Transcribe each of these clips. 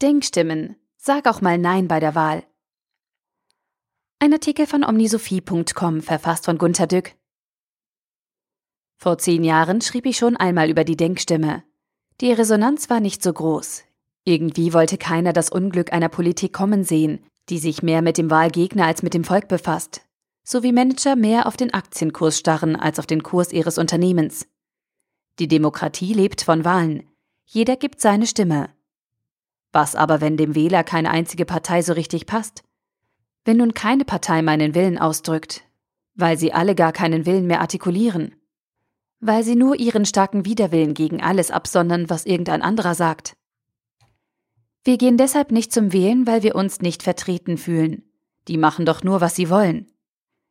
Denkstimmen. Sag auch mal Nein bei der Wahl. Ein Artikel von omnisophie.com, verfasst von Gunter Dück. Vor zehn Jahren schrieb ich schon einmal über die Denkstimme. Die Resonanz war nicht so groß. Irgendwie wollte keiner das Unglück einer Politik kommen sehen, die sich mehr mit dem Wahlgegner als mit dem Volk befasst, so wie Manager mehr auf den Aktienkurs starren als auf den Kurs ihres Unternehmens. Die Demokratie lebt von Wahlen. Jeder gibt seine Stimme. Was aber, wenn dem Wähler keine einzige Partei so richtig passt? Wenn nun keine Partei meinen Willen ausdrückt, weil sie alle gar keinen Willen mehr artikulieren, weil sie nur ihren starken Widerwillen gegen alles absondern, was irgendein anderer sagt. Wir gehen deshalb nicht zum Wählen, weil wir uns nicht vertreten fühlen. Die machen doch nur, was sie wollen.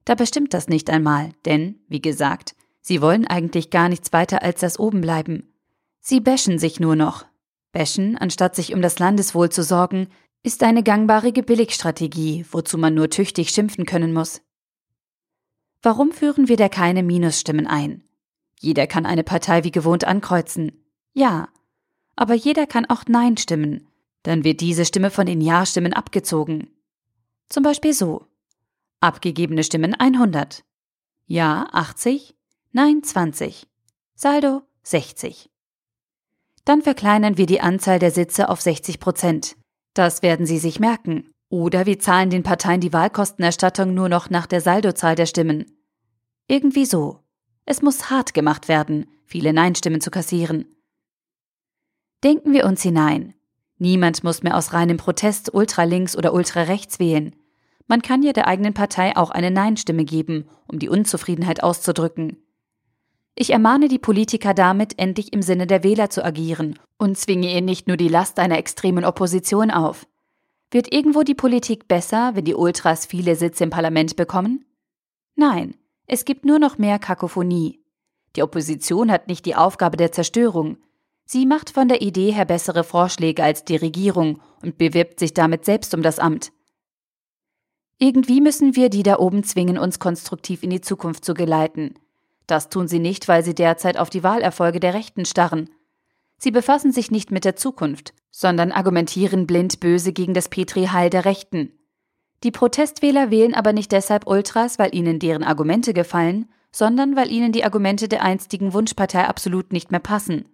Da bestimmt das nicht einmal, denn, wie gesagt, sie wollen eigentlich gar nichts weiter als das Obenbleiben. Sie bäschen sich nur noch. Bäschen, anstatt sich um das Landeswohl zu sorgen, ist eine gangbare Billigstrategie, wozu man nur tüchtig schimpfen können muss. Warum führen wir da keine Minusstimmen ein? Jeder kann eine Partei wie gewohnt ankreuzen. Ja. Aber jeder kann auch Nein stimmen. Dann wird diese Stimme von den Ja-Stimmen abgezogen. Zum Beispiel so. Abgegebene Stimmen 100. Ja 80. Nein 20. Saldo 60. Dann verkleinern wir die Anzahl der Sitze auf 60 Prozent. Das werden Sie sich merken. Oder wir zahlen den Parteien die Wahlkostenerstattung nur noch nach der Saldozahl der Stimmen. Irgendwie so. Es muss hart gemacht werden, viele Nein-Stimmen zu kassieren. Denken wir uns hinein. Niemand muss mehr aus reinem Protest ultralinks oder ultrarechts wählen. Man kann ja der eigenen Partei auch eine Nein-Stimme geben, um die Unzufriedenheit auszudrücken. Ich ermahne die Politiker damit, endlich im Sinne der Wähler zu agieren und zwinge ihr nicht nur die Last einer extremen Opposition auf. Wird irgendwo die Politik besser, wenn die Ultras viele Sitze im Parlament bekommen? Nein, es gibt nur noch mehr Kakophonie. Die Opposition hat nicht die Aufgabe der Zerstörung. Sie macht von der Idee her bessere Vorschläge als die Regierung und bewirbt sich damit selbst um das Amt. Irgendwie müssen wir die da oben zwingen, uns konstruktiv in die Zukunft zu geleiten. Das tun sie nicht, weil sie derzeit auf die Wahlerfolge der Rechten starren. Sie befassen sich nicht mit der Zukunft, sondern argumentieren blind böse gegen das Petri-Heil der Rechten. Die Protestwähler wählen aber nicht deshalb Ultras, weil ihnen deren Argumente gefallen, sondern weil ihnen die Argumente der einstigen Wunschpartei absolut nicht mehr passen.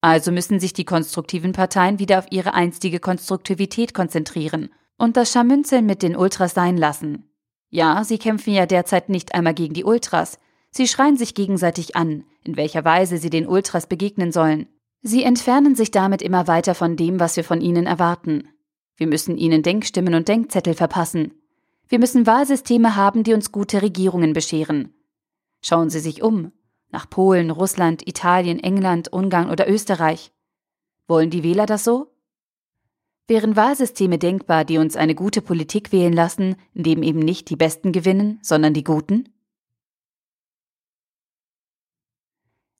Also müssen sich die konstruktiven Parteien wieder auf ihre einstige Konstruktivität konzentrieren und das Scharmünzeln mit den Ultras sein lassen. Ja, sie kämpfen ja derzeit nicht einmal gegen die Ultras, sie schreien sich gegenseitig an, in welcher Weise sie den Ultras begegnen sollen. Sie entfernen sich damit immer weiter von dem, was wir von ihnen erwarten. Wir müssen ihnen Denkstimmen und Denkzettel verpassen. Wir müssen Wahlsysteme haben, die uns gute Regierungen bescheren. Schauen Sie sich um. Nach Polen, Russland, Italien, England, Ungarn oder Österreich. Wollen die Wähler das so? Wären Wahlsysteme denkbar, die uns eine gute Politik wählen lassen, in dem eben nicht die Besten gewinnen, sondern die Guten?